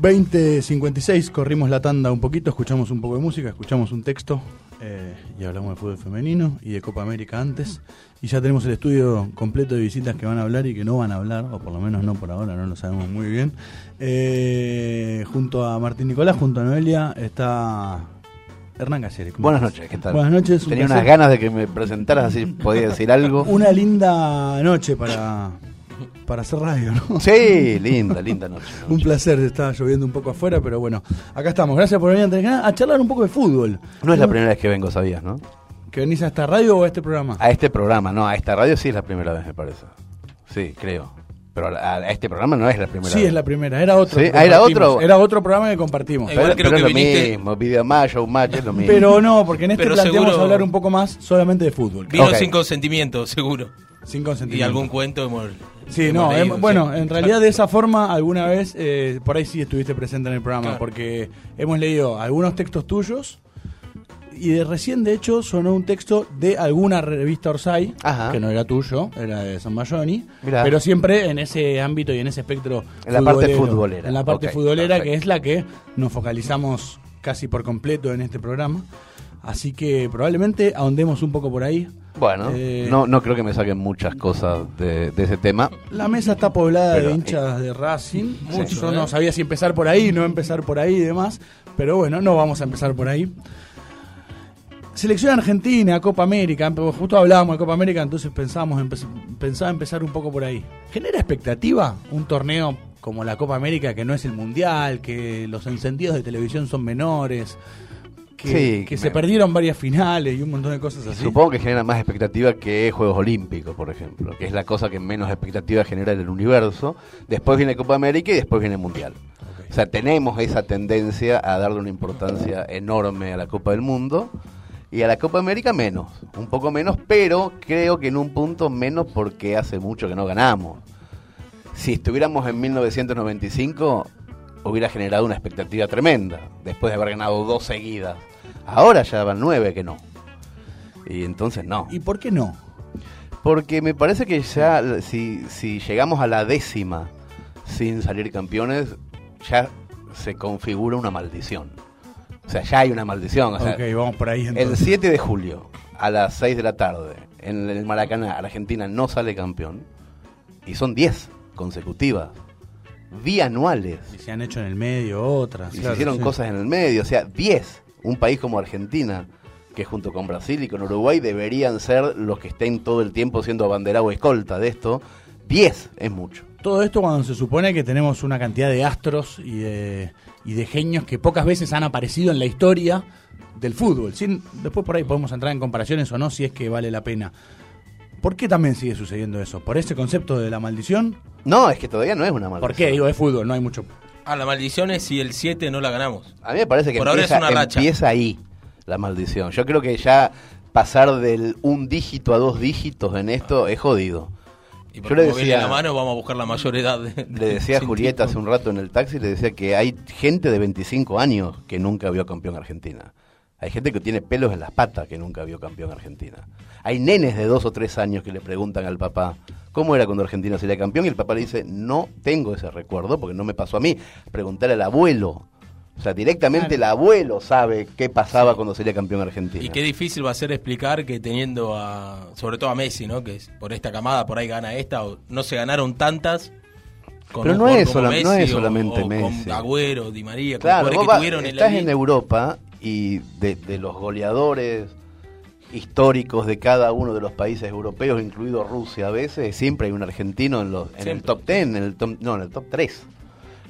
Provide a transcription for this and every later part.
20.56, corrimos la tanda un poquito, escuchamos un poco de música, escuchamos un texto eh, y hablamos de fútbol femenino y de Copa América antes. Y ya tenemos el estudio completo de visitas que van a hablar y que no van a hablar, o por lo menos no por ahora, no lo sabemos muy bien. Eh, junto a Martín Nicolás, junto a Noelia, está Hernán Caceres. Buenas noches, ¿qué tal? Buenas noches. un Tenía placer. unas ganas de que me presentaras así, podía decir algo. Una linda noche para, para hacer radio, ¿no? Sí, linda, linda noche. Un placer, está lloviendo un poco afuera, pero bueno, acá estamos. Gracias por venir antes que nada a charlar un poco de fútbol. No es la primera vez que vengo, sabías, ¿no? ¿Que venís a esta radio o a este programa? A este programa, no, a esta radio sí es la primera vez, me parece. Sí, creo. Pero a, a este programa no es la primera Sí, vez. es la primera, era otro. Sí, ah, era otro. Era otro programa que compartimos. Pero, Igual creo pero que es lo viniste- mismo, video más, show match, es lo mismo. Pero no, porque en este Pero planteamos seguro- hablar un poco más solamente de fútbol. Vino sin consentimiento, seguro. Sin Y consentimiento. algún cuento hemos. Sí, hemos no, leído, em- bueno, sí. en realidad de esa forma alguna vez, eh, por ahí sí estuviste presente en el programa, Claro. porque hemos leído algunos textos tuyos y de recién de hecho sonó un texto de alguna revista Orsay, Ajá. que no era tuyo, era de San Mayoni, pero siempre en ese ámbito y en ese espectro En la parte futbolera. En la parte Ok, futbolera, que es la que nos focalizamos casi por completo en este programa. Así que probablemente ahondemos un poco por ahí. Bueno, Eh, no, no creo que me saquen muchas cosas de, de ese tema. La mesa está poblada Pero, de hinchas de Racing. Mucho, Yo ¿eh? no sabía si empezar por ahí, no empezar por ahí y demás. Pero bueno, no vamos a empezar por ahí. Selección Argentina, Copa América. empe- Justo hablábamos de Copa América, entonces pensábamos empe- pensaba empezar un poco por ahí. ¿Genera expectativa un torneo como la Copa América, que no es el Mundial, que los incentivos de televisión son menores, que, Sí, que me- se perdieron varias finales y un montón de cosas así? Supongo que genera más expectativa que Juegos Olímpicos, por ejemplo, que es la cosa que menos expectativa genera en el universo. Después viene Copa América y después viene Mundial. O sea, tenemos esa tendencia a darle una importancia enorme a la Copa del Mundo y a la Copa América menos, un poco menos, pero creo que en un punto menos porque hace mucho que no ganamos. Si estuviéramos en 1995 hubiera generado una expectativa tremenda, después de haber ganado dos seguidas. Ahora ya van nueve que no. Y entonces no. ¿Y por qué no? Porque me parece que ya si, si llegamos a la décima sin salir campeones, ya se configura una maldición. O sea, ya hay una maldición. O sea, ok, vamos por ahí el entonces. 7 de julio, a las 6 de la tarde, en el Maracaná, Argentina no sale campeón. Y son 10 consecutivas. Bianuales. Y se han hecho en el medio otras. Y claro, se hicieron sí. cosas en el medio. O sea, 10. Un país como Argentina, que junto con Brasil y con Uruguay deberían ser los que estén todo el tiempo siendo abanderado o escolta de esto. 10 es mucho. Todo esto cuando se supone que tenemos una cantidad de astros y de, y de genios que pocas veces han aparecido en la historia del fútbol. Sin, después por ahí podemos entrar en comparaciones o no si es que vale la pena. ¿Por qué también sigue sucediendo eso? ¿Por ese concepto de la maldición? No, es que todavía no es una maldición. ¿Por qué? Digo, es fútbol, no hay mucho. Ah, la maldición es si el 7 no la ganamos. A mí me parece que Por ahora es empieza, una racha. empieza ahí la maldición. Yo creo que ya pasar del un dígito a dos dígitos en esto es jodido. Y Yo por le decía- la mano, vamos a buscar la mayor edad. de- Le decía a Julieta hace un rato en el taxi, le decía que hay gente de 25 años que nunca vio campeón Argentina. Hay gente que tiene pelos en las patas que nunca vio campeón Argentina. Hay nenes de dos o tres años que le preguntan al papá, ¿cómo era cuando Argentina sería campeón? Y el papá le dice, no tengo ese recuerdo porque no me pasó a mí. Preguntar al abuelo. O sea, directamente el abuelo sabe qué pasaba cuando sería campeón Argentina. Y qué difícil va a ser explicar que teniendo a, sobre todo a Messi, ¿no? Que por esta camada, por ahí gana esta, o no se ganaron tantas. con Pero no es no solamente o Messi. Con Agüero, Di María, con Claro, vos que va- tuvieron en la estás en. Europa y de, de los goleadores históricos de cada uno de los países europeos, incluido Rusia a veces, siempre hay un argentino en, los, en el top 10, en el top, no, en el top 3.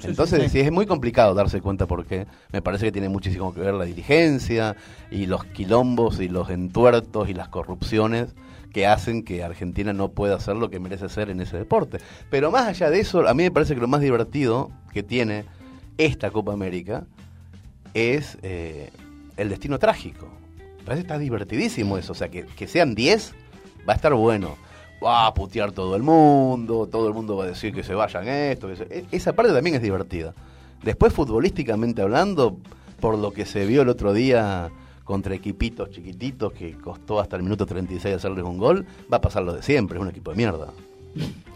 Sí, Entonces, sí, es muy complicado darse cuenta porque me parece que tiene muchísimo que ver la dirigencia y los quilombos y los entuertos y las corrupciones que hacen que Argentina no pueda hacer lo que merece ser en ese deporte. Pero más allá de eso, a mí me parece que lo más divertido que tiene esta Copa América es eh, el destino trágico. Parece que está divertidísimo eso. O sea, que, que sean 10 va a estar bueno. Va a putear todo el mundo, todo el mundo va a decir que se vayan esto. e- Esa parte también es divertida. Después, futbolísticamente hablando, por lo que se vio el otro día contra equipitos chiquititos que costó hasta el minuto 36 hacerles un gol, va a pasar lo de siempre, es un equipo de mierda.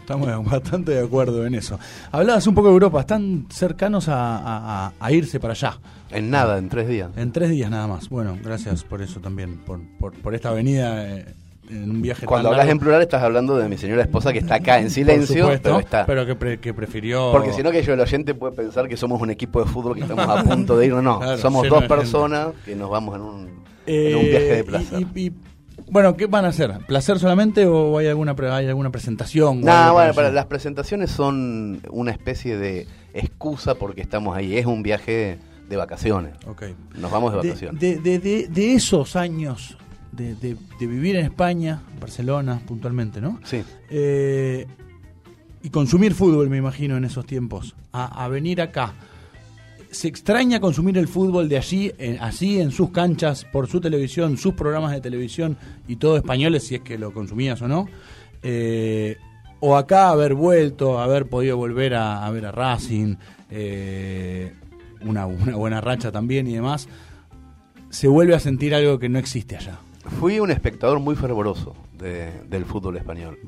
Estamos bastante de acuerdo en eso. Hablabas un poco de Europa, están cercanos a, a- a irse para allá. En nada, en tres días. En tres días nada más. Bueno, gracias por eso también, por, por, por esta venida eh, en un viaje Cuando tan hablas largo. en plural estás hablando de mi señora esposa que está acá en silencio, supuesto, pero está. pero que, pre- que prefirió... Porque si no que yo el oyente puede pensar que somos un equipo de fútbol que estamos a punto de ir. No, no. Claro, somos dos gente. personas que nos vamos en un, Eh, en un viaje de y- y- bueno, ¿qué van a hacer? ¿Placer solamente o hay alguna, hay alguna presentación? o Nada, algo bueno, para las presentaciones son una especie de excusa porque estamos ahí. Es un viaje de vacaciones. Ok. Nos vamos de vacaciones. de- de- de- de esos años de, vivir en España, Barcelona puntualmente, ¿no? Sí. Eh, y consumir fútbol, me imagino, en esos tiempos, a, a venir acá. ¿Se extraña consumir el fútbol de allí, en- así en sus canchas, por su televisión, sus programas de televisión y todo españoles, si es que lo consumías o no? Eh, o acá haber vuelto, haber podido volver a, a ver a Racing, eh, una, una buena racha también y demás, se vuelve a sentir algo que no existe allá. Fui un espectador muy fervoroso de- del fútbol español.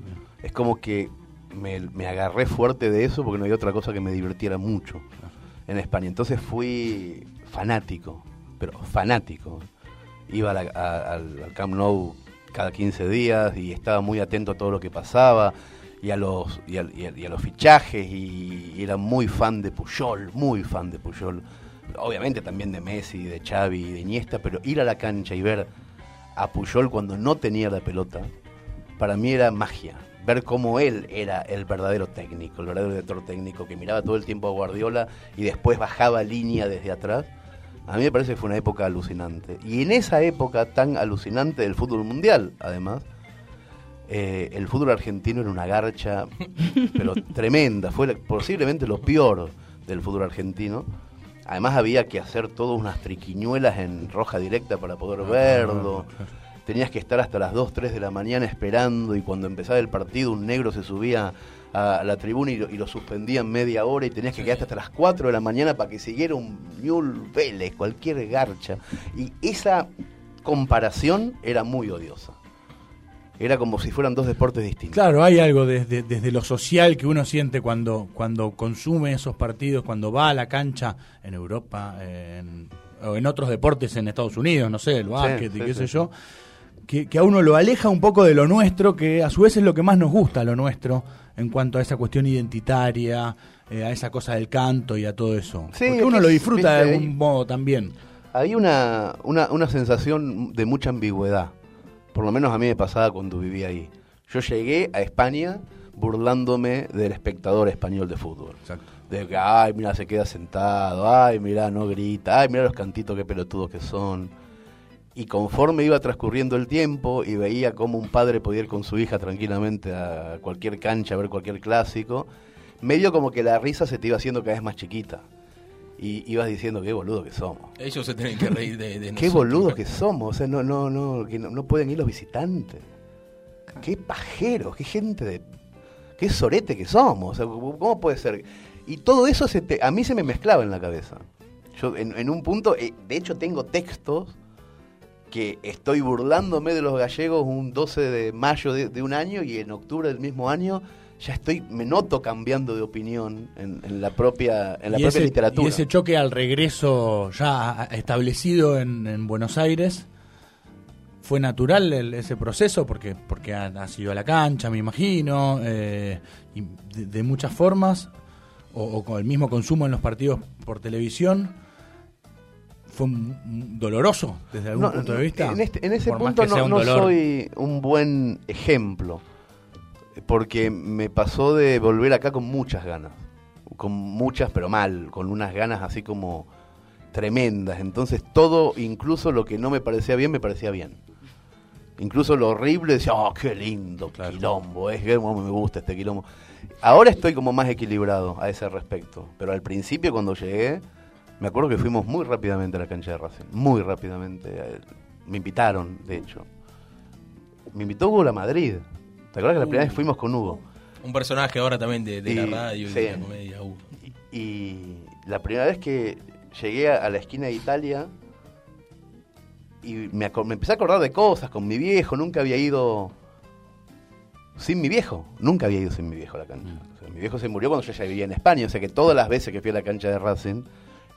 Es como que me, me agarré fuerte de eso porque no había otra cosa que me divirtiera mucho en España. Entonces fui fanático, pero fanático. Iba a la- al, Camp Nou cada 15 días y estaba muy atento a todo lo que pasaba y a los, y a, y a- los fichajes y era muy fan de Puyol, muy fan de Puyol. Obviamente también de Messi, de Xavi, de Iniesta, pero ir a la cancha y ver a Puyol cuando no tenía la pelota, para mí era magia. Ver cómo él era el verdadero técnico, el verdadero director técnico, que miraba todo el tiempo a Guardiola y después bajaba línea desde atrás. A mí me parece que fue una época alucinante. Y en esa época tan alucinante del fútbol mundial, además, eh, el fútbol argentino era una garcha, pero tremenda. Fue posiblemente lo peor del fútbol argentino. Además había que hacer todas unas triquiñuelas en roja directa para poder verlo. Tenías que estar hasta las 2, 3 de la mañana esperando y cuando empezaba el partido un negro se subía a la tribuna y lo, y lo suspendían media hora y tenías que quedarte hasta las 4 de la mañana para que siguiera un Newell Vélez, cualquier garcha. Y esa comparación era muy odiosa. Era como si fueran dos deportes distintos. Claro, hay algo desde, desde lo social que uno siente cuando, cuando consume esos partidos, cuando va a la cancha en Europa en- o en otros deportes en Estados Unidos, no sé, el básquet y sí, qué sí, sé sí. yo, que, que a uno lo aleja un poco de lo nuestro, que a su vez es lo que más nos gusta, lo nuestro, en cuanto a esa cuestión identitaria, eh, a esa cosa del canto y a todo eso. Sí, Porque uno es lo disfruta de algún modo también. Hay una, una, una sensación de mucha ambigüedad. Por lo menos a mí me pasaba cuando vivía ahí. Yo llegué a España burlándome del espectador español de fútbol. Exacto. De que, ay, mira, se queda sentado, ay, mira, no grita, ay, mira los cantitos, qué pelotudos que son. Y conforme iba transcurriendo el tiempo y veía cómo un padre podía ir con su hija tranquilamente a cualquier cancha a ver cualquier clásico, medio como que la risa se te iba haciendo cada vez más chiquita. Y ibas diciendo, qué boludo que somos. Ellos se tienen que reír de, de Qué boludos que somos, o sea, no, no, no, que no, no pueden ir los visitantes. Qué pajeros, qué gente de. qué sorete que somos, o sea, ¿cómo puede ser? Y todo eso se te- a mí se me mezclaba en la cabeza. Yo en, en un punto, eh, de hecho tengo textos que estoy burlándome de los gallegos un 12 de mayo de, de un año y en octubre del mismo año ya estoy, me noto cambiando de opinión en, en la propia, en la y, propia ese, literatura. y ese choque al regreso ya establecido en, en Buenos Aires, ¿fue natural el- ese proceso? Porque, porque ha- has ido a la cancha, me imagino, eh, y de, de muchas formas, o, o con el mismo consumo en los partidos por televisión. ¿Fue doloroso desde algún No, punto de vista? En, este- en ese Por punto no, soy un buen ejemplo, porque me pasó de volver acá con muchas ganas, con muchas pero mal, con unas ganas así como tremendas. Entonces todo, incluso lo que no me parecía bien, me parecía bien. Incluso lo horrible decía, oh, qué lindo quilombo, es que me gusta este quilombo. Ahora estoy como más equilibrado a ese respecto, pero al principio cuando llegué, me acuerdo que fuimos muy rápidamente a la cancha de Racing, muy rápidamente. Me invitaron, de hecho. Me invitó Hugo La Madrid. ¿Te acuerdas que la primera vez fuimos con Hugo? Un personaje ahora también de, de Y- la radio y sí. de la comedia. uh. Y la primera vez que llegué a, a la esquina de Italia y me, me empecé a acordar de cosas con mi viejo, nunca había ido sin mi viejo. Nunca había ido sin mi viejo a la cancha. O sea, mi viejo se murió cuando yo ya vivía en España, o sea que todas las veces que fui a la cancha de Racing,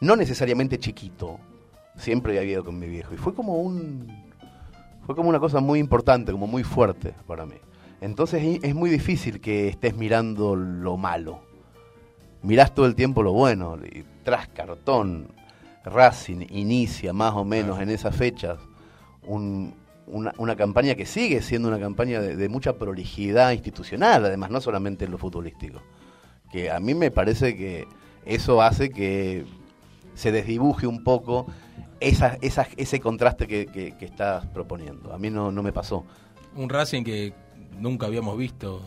no necesariamente chiquito, siempre había ido con mi viejo. Y fue como un. Fue como una cosa muy importante, como muy fuerte para mí. Entonces es- muy difícil que estés mirando lo malo. Mirás todo el tiempo lo bueno. Y tras cartón, Racing inicia más o menos en esas fechas un- una, una campaña que sigue siendo una campaña de, de mucha prolijidad institucional, además, no solamente en lo futbolístico. Que a mí me parece que eso hace que se desdibuje un poco esa, esa- ese contraste que, que- que estás proponiendo. A mí no, no me pasó. Un Racing que nunca habíamos visto.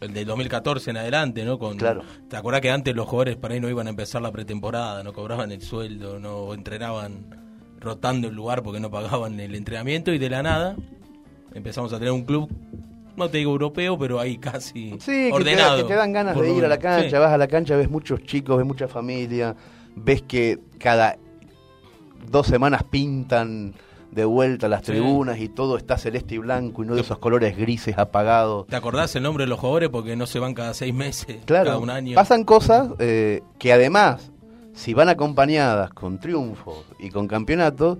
El del 2014 en adelante, ¿no? Con, Claro. ¿Te acuerdas que antes los jugadores para ahí no iban a empezar la pretemporada, no cobraban el sueldo, no entrenaban rotando el lugar porque no pagaban el entrenamiento y de la nada empezamos a tener un club, no te digo europeo, pero ahí casi Sí, que te, ordenado. que te dan ganas de ir a la cancha, Sí. vas a la cancha, ves muchos chicos, ves mucha familia, ves que cada dos semanas pintan de vuelta las Sí. tribunas y todo está celeste y blanco y no de esos colores grises apagados. ¿Te acordás el nombre de los jugadores? Porque no se van cada seis meses, Claro, cada un año. pasan cosas eh, que además, si van acompañadas con triunfos y con campeonatos,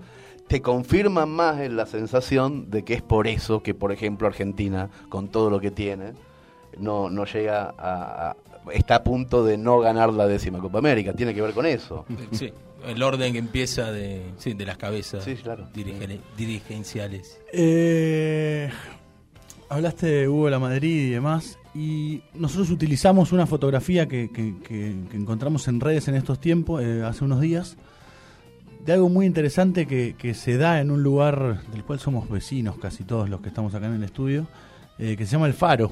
te confirman más en la sensación de que es por eso que, por ejemplo, Argentina, con todo lo que tiene, no, no llega a, a- está a punto de no ganar la décima Copa América. Tiene que ver con eso. Sí, el orden que empieza de, sí, de las cabezas Sí, claro. dirigen- dirigenciales. Eh, hablaste de Hugo La Madrid y demás, y nosotros utilizamos una fotografía que, que- que- que encontramos en redes en estos tiempos, eh, hace unos días, de algo muy interesante que, que se da en un lugar del cual somos vecinos casi todos los que estamos acá en el estudio, eh, que se llama El Faro.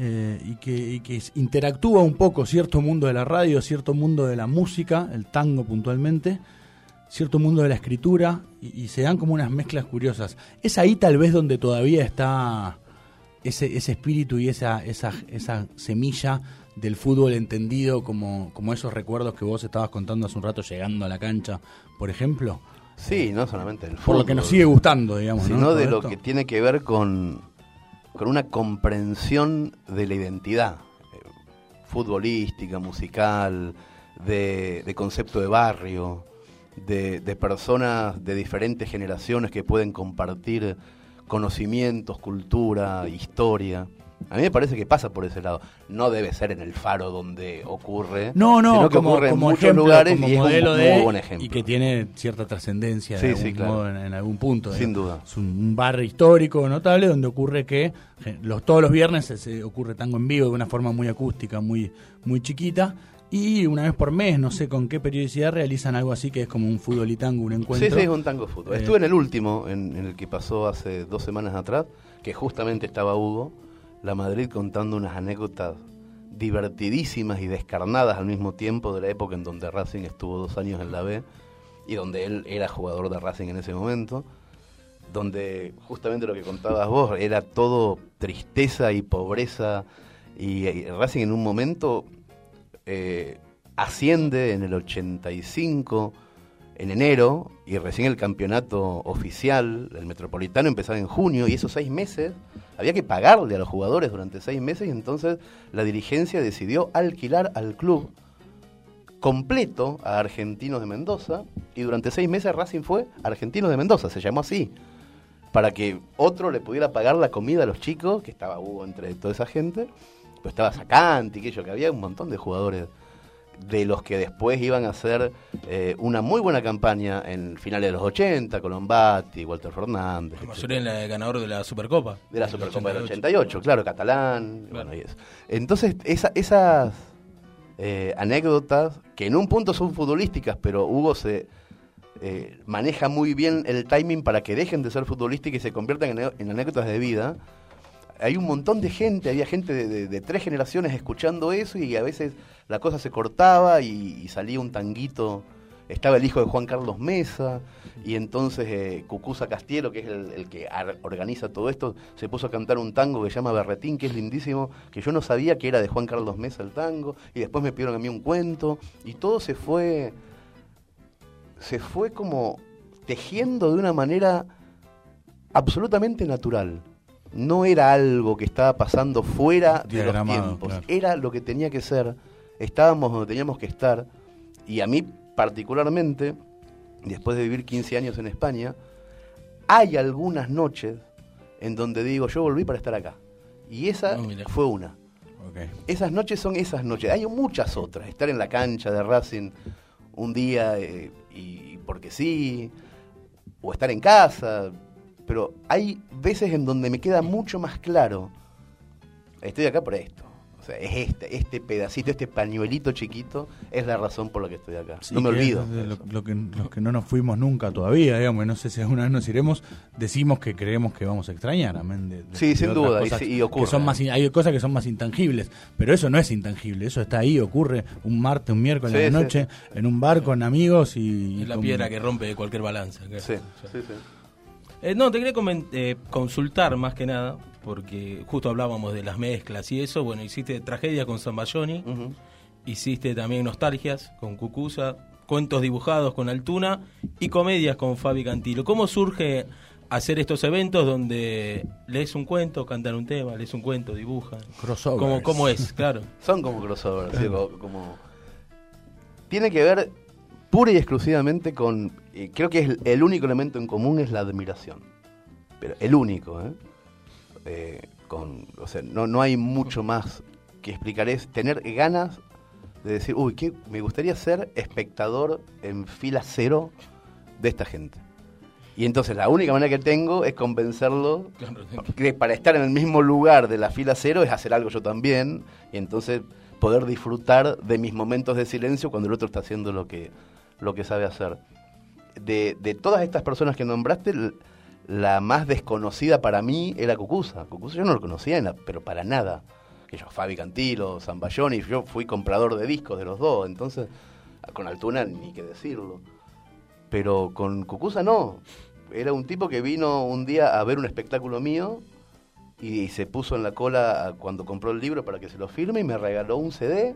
Eh, y, que, y que interactúa un poco cierto mundo de la radio, cierto mundo de la música, el tango puntualmente, cierto mundo de la escritura, y, y se dan como unas mezclas curiosas. Es ahí tal vez donde todavía está ese, ese espíritu y esa, esa, esa semilla del fútbol entendido como, como esos recuerdos que vos estabas contando hace un rato llegando a la cancha, por ejemplo. Sí, no solamente el Por fútbol. lo que nos sigue gustando, digamos. ¿no? sino de lo que tiene que ver con, con una comprensión de la identidad eh, futbolística, musical, de, concepto de barrio, de personas de diferentes generaciones que pueden compartir conocimientos, cultura, historia. A mí me parece que pasa por ese lado. No debe ser en el faro donde ocurre, No, no, sino que como, ocurre en muchos ejemplo, lugares como y es un modelo muy de, buen ejemplo. y que tiene cierta trascendencia Sí, de sí, claro. en, en algún punto. Sin digamos. duda. Es un, bar histórico notable donde ocurre que je- los, todos los viernes se, se ocurre tango en vivo de una forma muy acústica, muy, muy chiquita. Y una vez por mes, no sé con qué periodicidad, realizan algo así que es como un fútbol y tango, un encuentro. Sí, sí, es un tango fútbol. Eh, Estuve en el último, en, en el que pasó hace dos semanas atrás, que justamente estaba Hugo, la Madrid contando unas anécdotas divertidísimas y descarnadas al mismo tiempo de la época en donde Racing estuvo dos años en la B y donde él era jugador de Racing en ese momento, donde justamente lo que contabas vos era todo tristeza y pobreza y, y Racing en un momento eh, asciende en el 85 en enero y recién el campeonato oficial, el metropolitano, empezaba en junio y esos seis meses había que pagarle a los jugadores durante seis meses y entonces la dirigencia decidió alquilar al club completo a Argentinos de Mendoza y durante seis meses Racing fue Argentinos de Mendoza, se llamó así, para que otro le pudiera pagar la comida a los chicos, que estaba Hugo entre toda esa gente, pues estaba Sacanti, que yo, que había un montón de jugadores de los que después iban a hacer eh, una muy buena campaña en finales de los 80, Colombati, Walter Fernández, en la ganador de la Supercopa. De la Supercopa del 88. 88, claro, catalán. Claro. bueno, y eso. Entonces, esa- esas eh, anécdotas, que en un punto son futbolísticas, pero Hugo se eh, maneja muy bien el timing para que dejen de ser futbolísticas y se conviertan en, en anécdotas de vida. Hay un montón de gente, había gente de, tres generaciones escuchando eso y a veces la cosa se cortaba y, salía un tanguito. Estaba el hijo de Juan Carlos Mesa y entonces eh, Cucuza Castiero, que es el, el que organiza todo esto, se puso a cantar un tango que se llama Berretín, que es lindísimo, que yo no sabía que era de Juan Carlos Mesa el tango, y después me pidieron a mí un cuento, y todo se fue, se fue como tejiendo de una manera absolutamente natural. No era algo que estaba pasando fuera de los tiempos, claro. era lo que tenía que ser, estábamos donde teníamos que estar, y a mí particularmente, después de vivir 15 años en España, hay algunas noches en donde digo, yo volví para estar acá. Y esa fue una. Esas noches son esas noches. Hay muchas otras. Estar en la cancha de Racing un día eh, y porque sí, o estar en casa. Pero hay veces en donde me queda mucho más claro. Estoy acá por esto. O sea, es este, este pedacito, este pañuelito chiquito, es la razón por la que estoy acá. Sí, no me olvido. es de de Lo, eso. lo que, los que no nos fuimos nunca todavía, digamos, no sé si alguna vez nos iremos, decimos que creemos que vamos a extrañar, amén. de- de- Sí, de sin duda, y ocurre. que son más in- hay cosas que son más intangibles, pero eso no es intangible, eso está ahí, ocurre un martes, un miércoles Sí, sí. noche, en un bar con amigos y... Y la con- piedra que rompe cualquier balanza. Sí, sí, sí. Eh, no, te quería eh, consultar más que nada, porque justo hablábamos de las mezclas y eso. Bueno, hiciste tragedia con Zambayoni, hiciste también nostalgias con Cucusa, cuentos dibujados con Altuna y comedias con Fabi Cantilo. ¿Cómo surge hacer estos eventos donde lees un cuento, cantan un tema, lees un cuento, dibujan? Crossovers. ¿Cómo, ¿Cómo es? Claro. Son como crossovers, ¿sí? como, como- Tiene que ver pura y exclusivamente con... eh, creo que es el, el único elemento en común es la admiración. Pero el único, ¿eh? Eh, con, o sea, no, no hay mucho más que explicar. Es tener ganas de decir, uy, ¿qué? me gustaría ser espectador en fila cero de esta gente. Y entonces la única manera que tengo es convencerlo que para estar en el mismo lugar de la fila cero es hacer algo yo también y entonces poder disfrutar de mis momentos de silencio cuando el otro está haciendo lo que, lo que sabe hacer. De, todas estas personas que nombraste, la más desconocida para mí era Cucusa. Cucusa yo no lo conocía, pero para nada. Que yo, Fabi Cantilo, Zambayoni, yo fui comprador de discos de los dos, entonces con Altuna ni que decirlo. Pero con Cucusa no. Era un tipo que vino un día a ver un espectáculo mío y se puso en la cola cuando compró el libro para que se lo firme y me regaló un CD.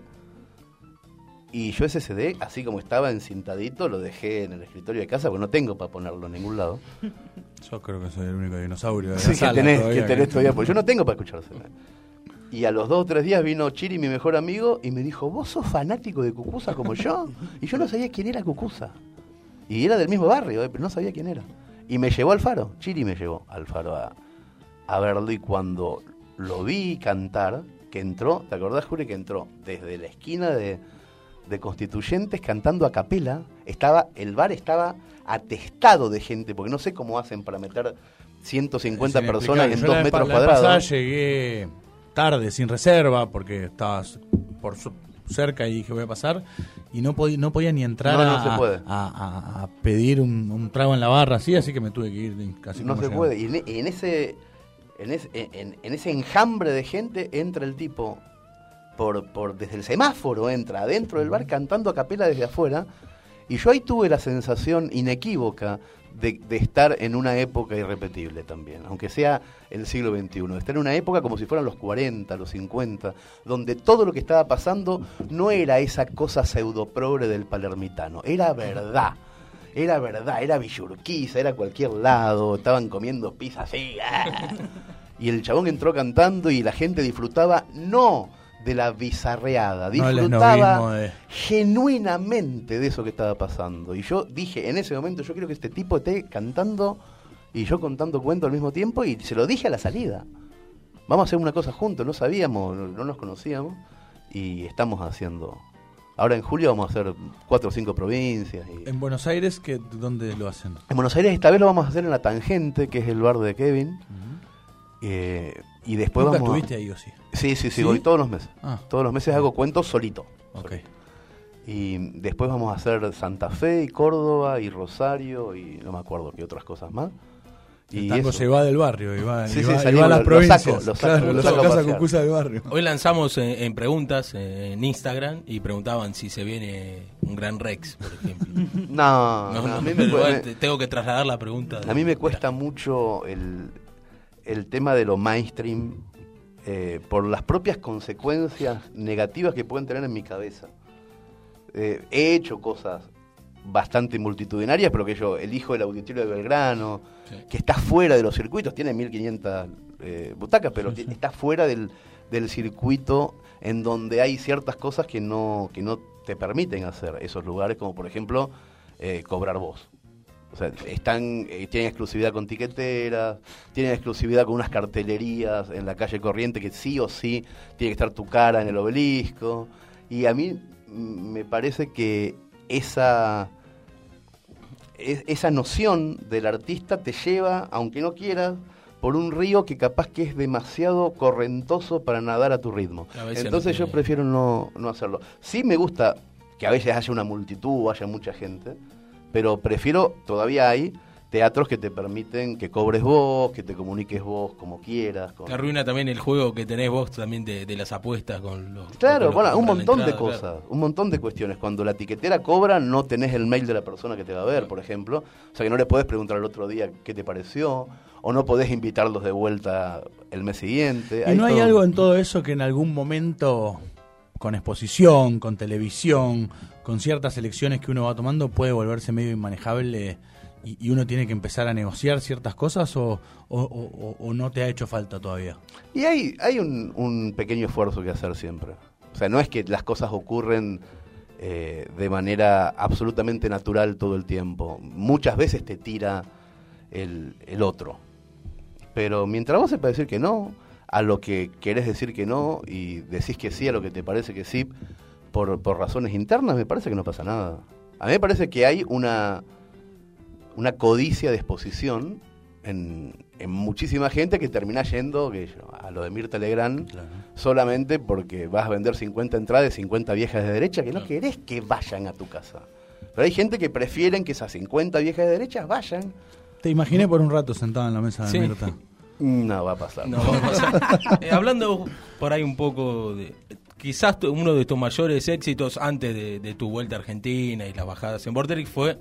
Y yo ese CD, así como estaba encintadito, lo dejé en el escritorio de casa, porque no tengo para ponerlo en ningún lado. Yo creo que soy el único dinosaurio de la Sí, que tenés, todavía que tenés que- todavía, porque yo no tengo para escuchar CD. Y a los dos o tres días vino Chiri, mi mejor amigo, y me dijo, ¿vos sos fanático de Cucusa como yo? Y yo no sabía quién era Cucusa. Y era del mismo barrio, eh, pero no sabía quién era. Y me llevó al faro, Chiri me llevó al faro a, a verlo y cuando lo vi cantar, que entró, ¿te acordás, Juri, que entró desde la esquina de, de Constituyentes cantando a capela? Estaba, el bar estaba atestado de gente, porque no sé cómo hacen para meter 150 Es personas en inexplicable. Yo dos la vez metros la pasada cuadrados. llegué tarde, sin reserva, porque estabas por su- cerca y dije voy a pasar, y no, podía no podía ni entrar No, no a, se puede. a- a- a pedir un, un trago en la barra, así, así que me tuve que ir casi No se puede. Y en, en ese en ese, en, en ese enjambre de gente entra el tipo por, por desde el semáforo, entra adentro del bar cantando a capela desde afuera. Y yo ahí tuve la sensación inequívoca de, de estar en una época irrepetible también, aunque sea el siglo XXI, de estar en una época como si fueran los 40, los 50, donde todo lo que estaba pasando no era esa cosa pseudoprogre del palermitano, era verdad. Era verdad, era Villurquiza, era cualquier lado, estaban comiendo pizza así. ¡ah! Y el chabón entró cantando y la gente disfrutaba no de la bizarreada, No disfrutaba esnovismo de- genuinamente de eso que estaba pasando. Y yo dije, en ese momento, yo quiero que este tipo esté cantando y yo contando cuentos al mismo tiempo y se lo dije a la salida. Vamos a hacer una cosa juntos, no sabíamos, no, no nos conocíamos y estamos haciendo... Ahora en julio vamos a hacer cuatro o cinco provincias. Y... En Buenos Aires, que, ¿dónde lo hacen? En Buenos Aires esta vez lo vamos a hacer en La Tangente, que es el bar de Kevin. Eh, y después ¿Nunca vamos a- estuviste ahí o sí? Sí, sí, sí, ¿Sí? voy todos los meses. Ah. Todos los meses hago cuentos solito. Ok. Y después vamos a hacer Santa Fe y Córdoba y Rosario y no me acuerdo qué otras cosas más. El Y tango eso. se va del barrio y va, Sí, y sí, va, y salimos, va a las lo- lo provincias. saco, lo saco, claro, lo lo saco a sacás a pasear. Cucusa del barrio. Hoy lanzamos en, en preguntas eh, en Instagram y preguntaban si se viene un gran Rex, por ejemplo. No, No, no, no, a, mí me, tengo que trasladar la pregunta. de- a mí me cuesta mucho el, el tema de lo mainstream eh, por las propias consecuencias negativas que pueden tener en mi cabeza. Eh, he hecho cosas bastante multitudinarias, pero que yo elijo el auditorio de Belgrano, Sí. que está fuera de los circuitos, tiene 1500 eh, butacas, pero ti- está fuera del, del circuito en donde hay ciertas cosas que no, que no te permiten hacer esos lugares, como por ejemplo eh, cobrar voz. O sea, están, eh, tienen exclusividad con tiqueteras, tienen exclusividad con unas cartelerías en la calle corriente que sí o sí tiene que estar tu cara en el obelisco. Y a mí me parece que esa, es- esa noción del artista te lleva, aunque no quieras, por un río que capaz que es demasiado correntoso para nadar a tu ritmo. A Entonces no yo prefiero no, no hacerlo. Sí me gusta que a veces haya una multitud, haya mucha gente, pero prefiero, todavía hay teatros que te permiten que cobres vos, que te comuniques vos como quieras. con- Te arruina también el juego que tenés vos también de, de las apuestas con los. Claro, con los bueno, un montón de cosas, claro. un montón de cuestiones. Cuando la tiquetera cobra, no tenés el mail de la persona que te va a ver, por ejemplo. O sea que no le podés preguntar al otro día qué te pareció, o no podés invitarlos de vuelta el mes siguiente. ¿Y no hay algo en todo eso que en algún momento, con exposición, con televisión, con ciertas elecciones que uno va tomando, puede volverse medio inmanejable y, uno tiene que empezar a negociar ciertas cosas o no te ha hecho falta todavía? Y hay, hay un, un pequeño esfuerzo que hacer siempre. O sea, no es que las cosas ocurren eh, de manera absolutamente natural todo el tiempo. Muchas veces te tira el, el otro. Pero mientras vos sepas decir que no, a lo que querés decir que no y decís que sí a lo que te parece que sí por, por razones internas, me parece que no pasa nada. A mí me parece que hay una, una codicia de exposición en, en muchísima gente que termina yendo que yo, a lo de Mirta Legrand solamente porque vas a vender 50 entradas de 50 viejas de derecha que no querés que vayan a tu casa. Pero hay gente que prefieren que esas 50 viejas de derecha vayan. Te imaginé por un rato sentado en la mesa de Sí. Mirta. No va a pasar. No, vamos a- Eh, hablando por ahí un poco de. Quizás uno de tus mayores éxitos antes de, de tu vuelta a Argentina y las bajadas en Borderix fue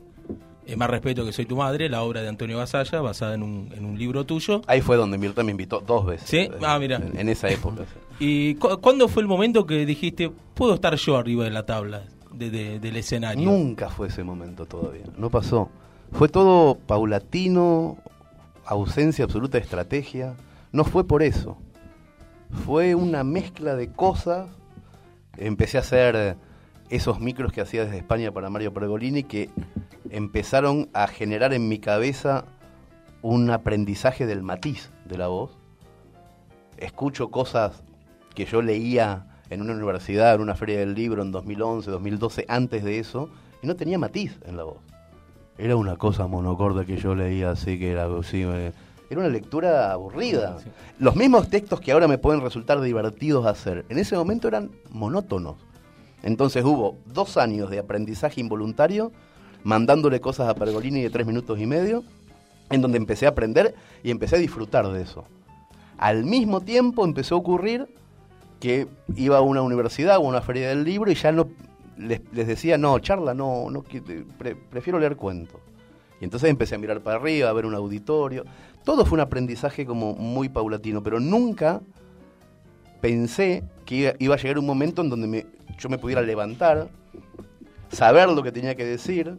eh, Más respeto que soy tu madre, la obra de Antonio Basalla, basada en un, en un libro tuyo. Ahí fue donde Mirta me invitó dos veces. ¿Sí? Eh, Ah, mira. En, en esa época. ¿Y cu- cuándo fue el momento que dijiste, puedo estar yo arriba de la tabla, de- de- del escenario? Nunca fue ese momento todavía. No pasó. Fue todo paulatino, ausencia absoluta de estrategia. No fue por eso. Fue una mezcla de cosas. Empecé a hacer esos micros que hacía desde España para Mario Pergolini que empezaron a generar en mi cabeza un aprendizaje del matiz de la voz. Escucho cosas que yo leía en una universidad, en una feria del libro en 2011, 2012, antes de eso, y no tenía matiz en la voz. Era una cosa monocorde que yo leía así, que era así, me- era una lectura aburrida. Sí. Los mismos textos que ahora me pueden resultar divertidos hacer, en ese momento eran monótonos. Entonces hubo dos años de aprendizaje involuntario, mandándole cosas a Pergolini de tres minutos y medio, en donde empecé a aprender y empecé a disfrutar de eso. Al mismo tiempo empezó a ocurrir que iba a una universidad o a una feria del libro y ya no les, les decía, no, charla, no, no pre- prefiero leer cuentos. Y entonces empecé a mirar para arriba, a ver un auditorio. Todo fue un aprendizaje como muy paulatino, pero nunca pensé que iba, a llegar un momento en donde me- yo me pudiera levantar, saber lo que tenía que decir,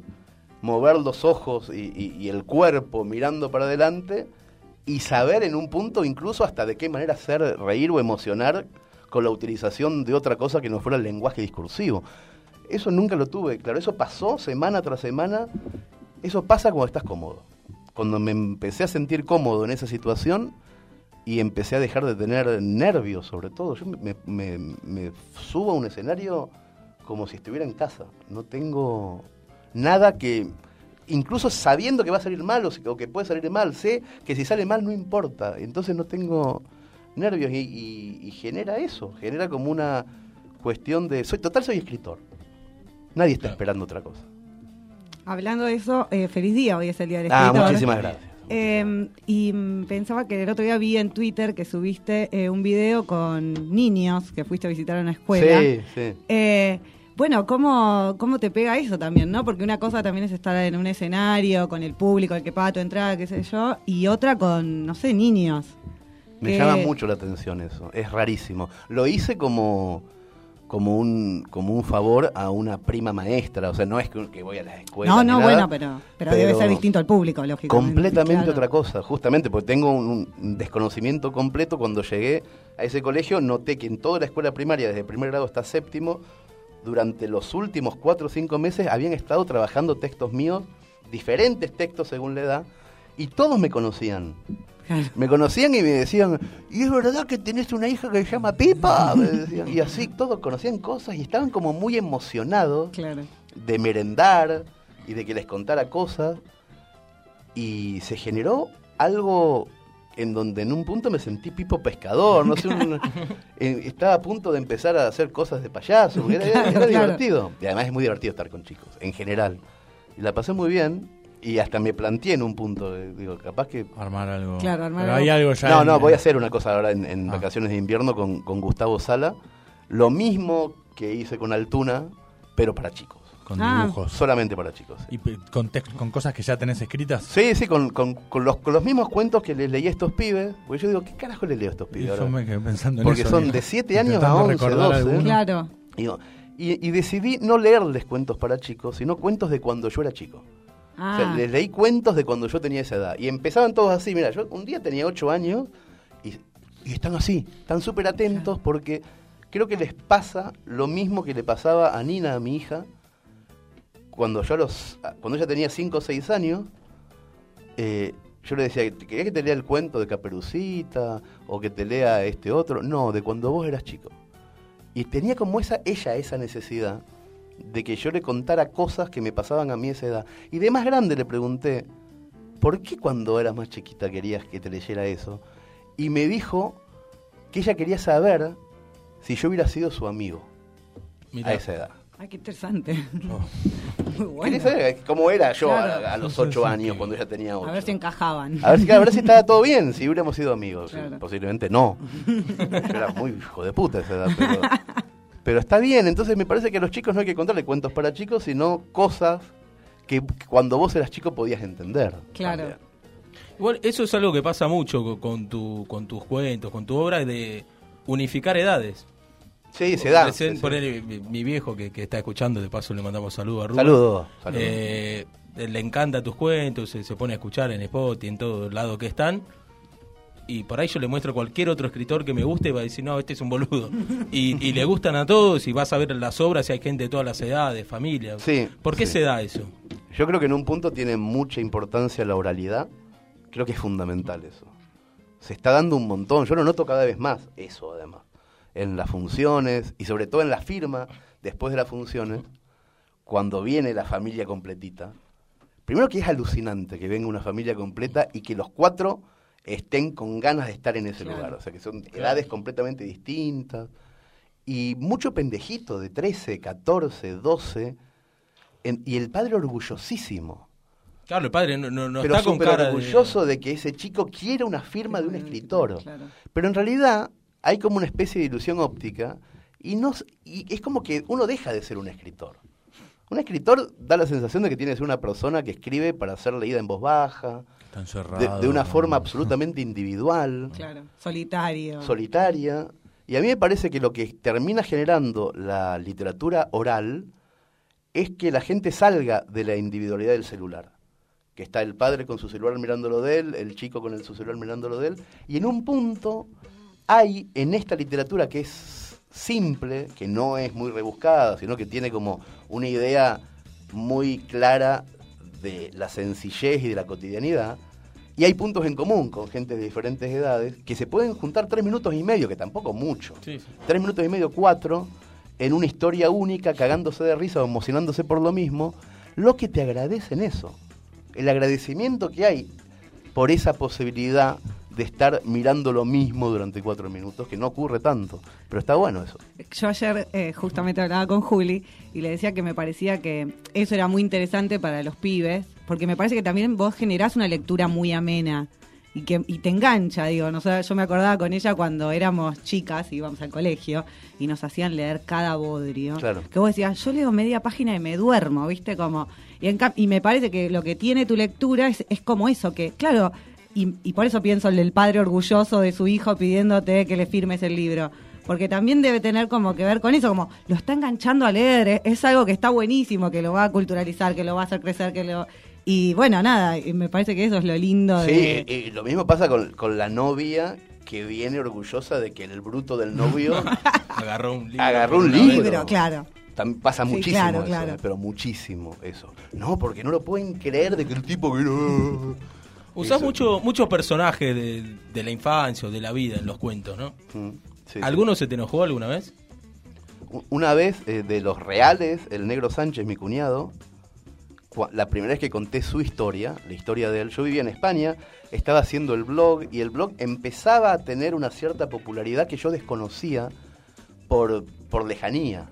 mover los ojos y- y el cuerpo mirando para adelante y saber en un punto incluso hasta de qué manera hacer reír o emocionar con la utilización de otra cosa que no fuera el lenguaje discursivo. Eso nunca lo tuve, claro, eso pasó semana tras semana, eso pasa cuando estás cómodo. Cuando me empecé a sentir cómodo en esa situación y empecé a dejar de tener nervios sobre todo, yo me, subo a un escenario como si estuviera en casa, no tengo nada que, incluso sabiendo que va a salir mal o, que puede salir mal, sé que si sale mal no importa, entonces no tengo nervios y- y genera eso, genera como una cuestión de, soy total soy escritor, nadie está Claro. esperando otra cosa. Hablando de eso, eh, feliz día, hoy es el día del Ah, escritor. muchísimas gracias. Eh, y pensaba que el otro día vi en Twitter que subiste eh, un video con niños que fuiste a visitar una escuela. Sí, sí. Eh, bueno, ¿cómo, ¿cómo te pega eso también, no? Porque una cosa también es estar en un escenario con el público, el que paga tu entrada, qué sé yo, y otra con, no sé, niños. Me llama mucho la atención eso, es rarísimo. Lo hice como, como un como un favor a una prima maestra, o sea, no es que, que voy a la escuela. No, no, nada, bueno, pero, pero, debe ser distinto al público, lógicamente. Completamente claro. otra cosa, justamente porque tengo un, un desconocimiento completo. Cuando llegué a ese colegio, noté que en toda la escuela primaria, desde primer grado hasta séptimo, durante los últimos cuatro o cinco meses habían estado trabajando textos míos, diferentes textos según la edad, y todos me conocían. Me conocían y me decían, ¿y es verdad que tenés una hija que se llama Pipa? Me decían. Y así todos conocían cosas y estaban como muy emocionados Claro. de merendar y de que les contara cosas. Y se generó algo en donde en un punto me sentí pipo pescador, no sé, un- estaba a punto de empezar a hacer cosas de payaso, era, era- era Claro. divertido. Y además es muy divertido estar con chicos, en general. Y la pasé muy bien y hasta me planteé en un punto, digo, capaz que Armar algo. Claro, armar Pero algo. hay algo ya. no, en- no, voy a hacer una cosa ahora en, en Ah. vacaciones de invierno con, con Gustavo Sala. Lo mismo que hice con Altuna, pero para chicos. Con Ah. dibujos. Solamente para chicos. Y con, con cosas que ya tenés escritas. Sí, sí, con, con- con los, con los mismos cuentos que les leí a estos pibes. Porque yo digo, ¿qué carajo les leo a estos pibes? yo ahora? me quedé pensando en Porque eso, son digo, de 7 años a intentando 11, recordar 12. alguno. Claro. Y, y decidí no leerles cuentos para chicos, sino cuentos de cuando yo era chico. Ah, O sea, les leí cuentos de cuando yo tenía esa edad. Y empezaban todos así. Mira, yo un día tenía 8 años y, y están así, están súper atentos porque creo que les pasa lo mismo que le pasaba a Nina, a mi hija, cuando yo los cuando ella tenía 5 o 6 años. eh, yo le decía, ¿querías que te lea el cuento de Caperucita o que te lea este otro? No, de cuando vos eras chico. Y tenía como esa, ella esa necesidad de que yo le contara cosas que me pasaban a mí a esa edad. Y de más grande le pregunté, ¿por qué cuando eras más chiquita querías que te leyera eso? Y me dijo que ella quería saber si yo hubiera sido su amigo Mirá. a esa edad. Ay, qué interesante. Oh. Muy bueno. Quería saber cómo era yo a- Claro. a, los Sí, sí, ocho sí. años cuando ella tenía ocho. A ver si encajaban. A ver si, a ver si estaba todo bien, si hubiéramos sido amigos. Claro. Posiblemente no. Yo era muy hijo de puta a esa edad, pero, pero está bien. Entonces me parece que a los chicos no hay que contarle cuentos para chicos, sino cosas que cuando vos eras chico podías entender. Claro. también. Igual, eso es algo que pasa mucho co- con, tu, con tus cuentos, con tu obra, de unificar edades. Sí, se da. Sí, sí. mi, mi viejo que, que está escuchando, de paso le mandamos saludos a Rubén. Saludos. saludos. Eh, le encanta tus cuentos, se, se pone a escuchar en Spotify, en todo lado que están. Y por ahí yo le muestro a cualquier otro escritor que me guste y va a decir, no, este es un boludo. Y, y le gustan a todos y vas a ver las obras y hay gente de todas las edades, familias. Sí, ¿Por qué sí. se da eso? Yo creo que en un punto tiene mucha importancia la oralidad. Creo que es fundamental eso. Se está dando un montón. Yo lo noto cada vez más, eso además. En las funciones y sobre todo en la firma, después de las funciones, cuando viene la familia completita. Primero que es alucinante que venga una familia completa y que los cuatro estén con ganas de estar en ese Claro. lugar. O sea, que son edades completamente distintas. Y mucho pendejito de 13, 14, 12. en- y el padre orgullosísimo. Claro, el padre no, no, no pero está con cara orgulloso de... que ese chico quiera una firma de un escritor. Claro. Pero en realidad hay como una especie de ilusión óptica y, no, y es como que uno deja de ser un escritor. Un escritor da la sensación de que tiene que ser una persona que escribe para ser leída en voz baja, De, una forma absolutamente individual, Claro. Solitario. solitaria. Y a mí me parece que lo que termina generando la literatura oral es que la gente salga de la individualidad del celular. Que está el padre con su celular mirándolo de él, el chico con el, su celular mirándolo de él. Y en un punto hay en esta literatura que es simple, que no es muy rebuscada, sino que tiene como una idea muy clara de la sencillez y de la cotidianidad. Y hay puntos en común con gente de diferentes edades que se pueden juntar tres minutos y medio, que tampoco mucho. Sí, sí. Tres minutos y medio, cuatro, en una historia única, cagándose de risa o emocionándose por lo mismo, lo que te agradecen eso. El agradecimiento que hay por esa posibilidad de estar mirando lo mismo durante cuatro minutos, que no ocurre tanto. Pero está bueno eso. Yo ayer eh, justamente hablaba con Juli y le decía que me parecía que eso era muy interesante para los pibes, porque me parece que también vos generás una lectura muy amena y que y te engancha, digo, no sé, yo me acordaba con ella cuando éramos chicas y íbamos al colegio y nos hacían leer cada bodrio. Claro. Que vos decías, yo leo media página y me duermo, ¿viste? Como y, en y me parece que lo que tiene tu lectura es, es como eso, que claro, y, y por eso pienso el del padre orgulloso de su hijo pidiéndote que le firmes el libro. porque también debe tener como que ver con eso, como lo está enganchando a leer, es, es algo que está buenísimo, que lo va a culturalizar, que lo va a hacer crecer, que lo... Y bueno, nada, y me parece que eso es lo lindo Sí, de... y lo mismo pasa con, con la novia que viene orgullosa de que el bruto del novio Agarró un libro. Agarró un libro. claro. También pasa Sí, muchísimo claro, eso, claro. eh, pero muchísimo eso. No, porque no lo pueden creer de que el tipo que. Usás Eso. mucho, muchos personajes de, de la infancia o de la vida en los cuentos, ¿no? Mm, sí, sí. ¿Alguno se te enojó alguna vez? Una vez, eh, de los reales, el negro Sánchez, mi cuñado, la primera vez que conté su historia, la historia de él, yo vivía en España, estaba haciendo el blog y el blog empezaba a tener una cierta popularidad que yo desconocía por, por lejanía.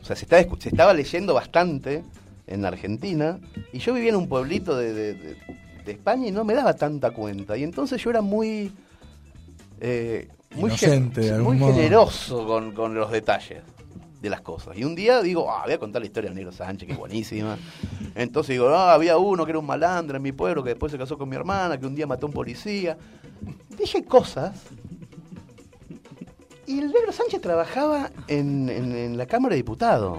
O sea, se estaba, escu- se estaba leyendo bastante en Argentina y yo vivía en un pueblito de, de- de- de España y no me daba tanta cuenta. Y entonces yo era muy... eh, muy Inocente, de muy generoso con, con los detalles de las cosas. Y un día digo, ah, voy a contar la historia del Negro Sánchez, que es buenísima. Entonces digo, ah, había uno que era un malandro en mi pueblo, que después se casó con mi hermana, que un día mató a un policía. Dije cosas. Y el Negro Sánchez trabajaba en, en- en la Cámara de Diputados.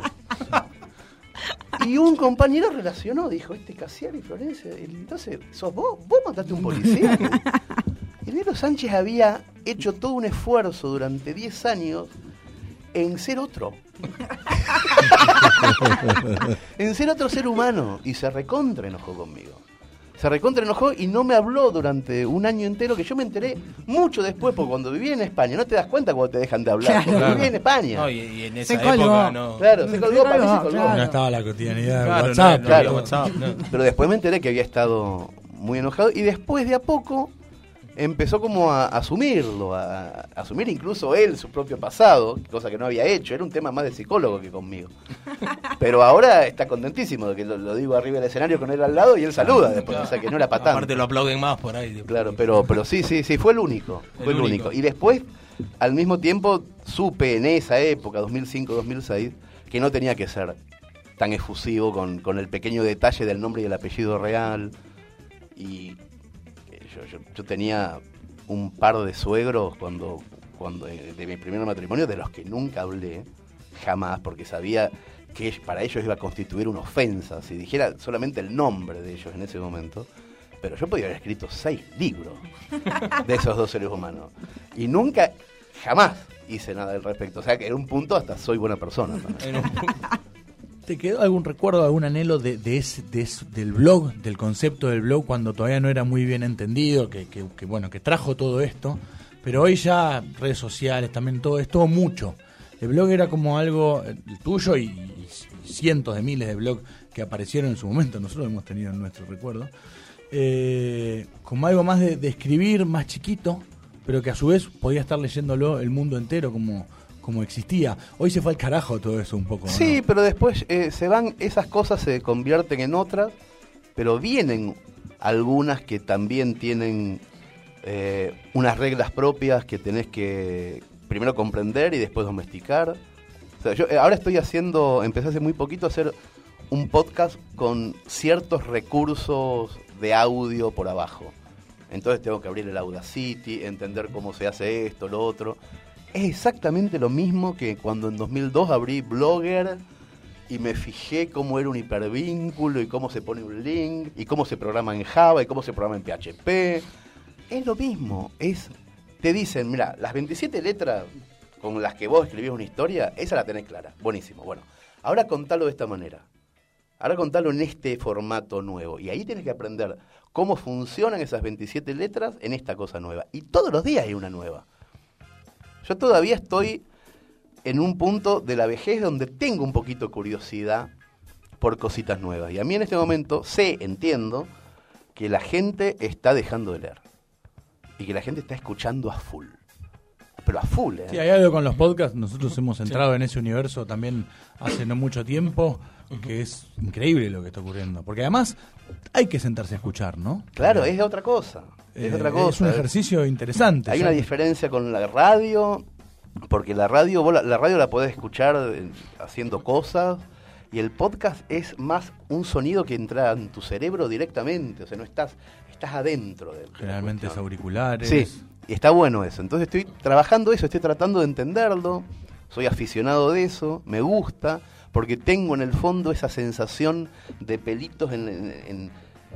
Y un compañero relacionó, dijo, este Casiar y Florencia, entonces, ¿sos vos? ¿Vos mataste a un policía? El Negro Sánchez había hecho todo un esfuerzo durante 10 años en ser otro. en ser otro ser humano. Y se recontra enojó conmigo. Se recontra enojó y no me habló durante un año entero, que yo me enteré mucho después, porque cuando viví en España, no te das cuenta cuando te dejan de hablar, Claro. porque viví en España. No, y, y en esa Se colgó. época no. Claro, se colgó, Se para mí se colgó, colgó. claro. No estaba la cotidianidad de Claro, WhatsApp. no, no claro. había WhatsApp, no. Pero después me enteré que había estado muy enojado y después de a poco empezó como a asumirlo, a, a asumir incluso él su propio pasado, cosa que no había hecho, era un tema más de psicólogo que conmigo. Pero ahora está contentísimo de que lo, lo digo arriba del escenario con él al lado y él saluda después, o sea que no era tanto. Aparte lo aplauden más por ahí. Claro, pero, pero sí, sí, sí, fue el único. Fue el, El único. único. Y después, al mismo tiempo, supe en esa época, 2005-2006, que no tenía que ser tan efusivo con, con el pequeño detalle del nombre y el apellido real. Y yo, tenía un par de suegros cuando, cuando eh, de mi primer matrimonio, de los que nunca hablé, jamás, porque sabía que para ellos iba a constituir una ofensa, si dijera solamente el nombre de ellos en ese momento. Pero yo podía haber escrito seis libros de esos dos seres humanos. Y nunca, jamás hice nada al respecto. O sea que en un punto hasta soy buena persona. En un pu- ¿Te quedó algún recuerdo, algún anhelo de, ese, de del blog, del concepto del blog cuando todavía no era muy bien entendido, que, que- que, bueno, que trajo todo esto? Pero hoy ya redes sociales, también todo, es todo mucho. El blog era como algo, eh, tuyo y, y cientos de miles de blogs que aparecieron en su momento, nosotros hemos tenido en nuestro recuerdo, eh, como algo más de escribir, más chiquito, pero que a su vez podía estar leyéndolo el mundo entero como, como existía. Hoy se fue al carajo todo eso un poco. Sí, pero después eh, se van, esas cosas se convierten en otras, pero vienen algunas que también tienen eh, unas reglas propias que tenés que primero comprender y después domesticar. O sea, yo eh, ahora estoy haciendo, empecé hace muy poquito a hacer un podcast con ciertos recursos de audio por abajo. Entonces tengo que abrir el Audacity, entender cómo se hace esto, lo otro. Es exactamente lo mismo que cuando en 2002 abrí Blogger y me fijé cómo era un hipervínculo y cómo se pone un link y cómo se programa en Java y cómo se programa en PHP. Es lo mismo, es te dicen, mira, las 27 letras con las que vos escribís una historia, esa la tenés clara. Buenísimo. Bueno, ahora contalo de esta manera. Ahora contalo en este formato nuevo. Y ahí tenés que aprender cómo funcionan esas 27 letras en esta cosa nueva. Y todos los días hay una nueva. Yo todavía estoy en un punto de la vejez donde tengo un poquito curiosidad por cositas nuevas. Y a mí en este momento sé, entiendo, que la gente está dejando de leer. Y que la gente está escuchando a full. Pero a full, ¿eh? Sí, hay algo con los podcasts. Nosotros hemos entrado en ese universo también hace no mucho tiempo, que es increíble lo que está ocurriendo. Porque además hay que sentarse a escuchar, ¿no? Claro, es otra cosa. Es Eh, otra cosa. Es un ejercicio interesante. Hay una diferencia con la radio, porque la radio, vos la, la radio la podés escuchar eh, haciendo cosas, y el podcast es más un sonido que entra en tu cerebro directamente, o sea, no estás estás adentro de, Generalmente es auriculares. Sí, y está bueno eso. Entonces estoy trabajando eso, estoy tratando de entenderlo, soy aficionado de eso, me gusta, porque tengo en el fondo esa sensación de pelitos en, en- en-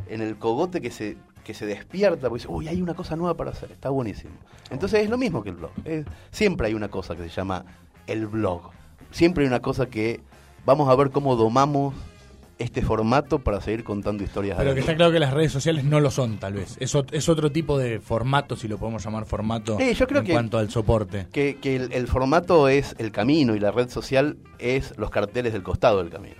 en el cogote que se, que se despierta, porque dice, uy, hay una cosa nueva para hacer, está buenísimo. Entonces es lo mismo que el blog. es- siempre hay una cosa que se llama el blog. Siempre hay una cosa que vamos a ver cómo domamos este formato para seguir contando historias Pero que está claro que las redes sociales no lo son, tal vez. Es, es otro tipo de formato, si lo podemos llamar formato, Sí, yo creo en que- cuanto al soporte. que, que el, el formato es el camino y la red social es los carteles del costado del camino.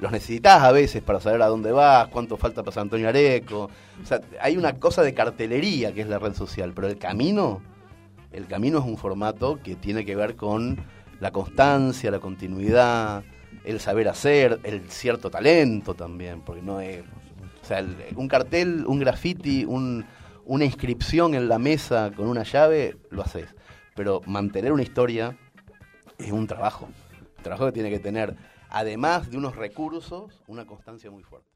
Los necesitas a veces para saber a dónde vas, cuánto falta para San Antonio Areco. O sea, hay una cosa de cartelería que es la red social, pero el camino, el camino es un formato que tiene que ver con la constancia, la continuidad, el saber hacer, el cierto talento también, porque no es... O sea, el- un cartel, un graffiti, un- una inscripción en la mesa con una llave, lo haces. Pero mantener una historia es un trabajo. Un trabajo que tiene que tener, además de unos recursos, una constancia muy fuerte.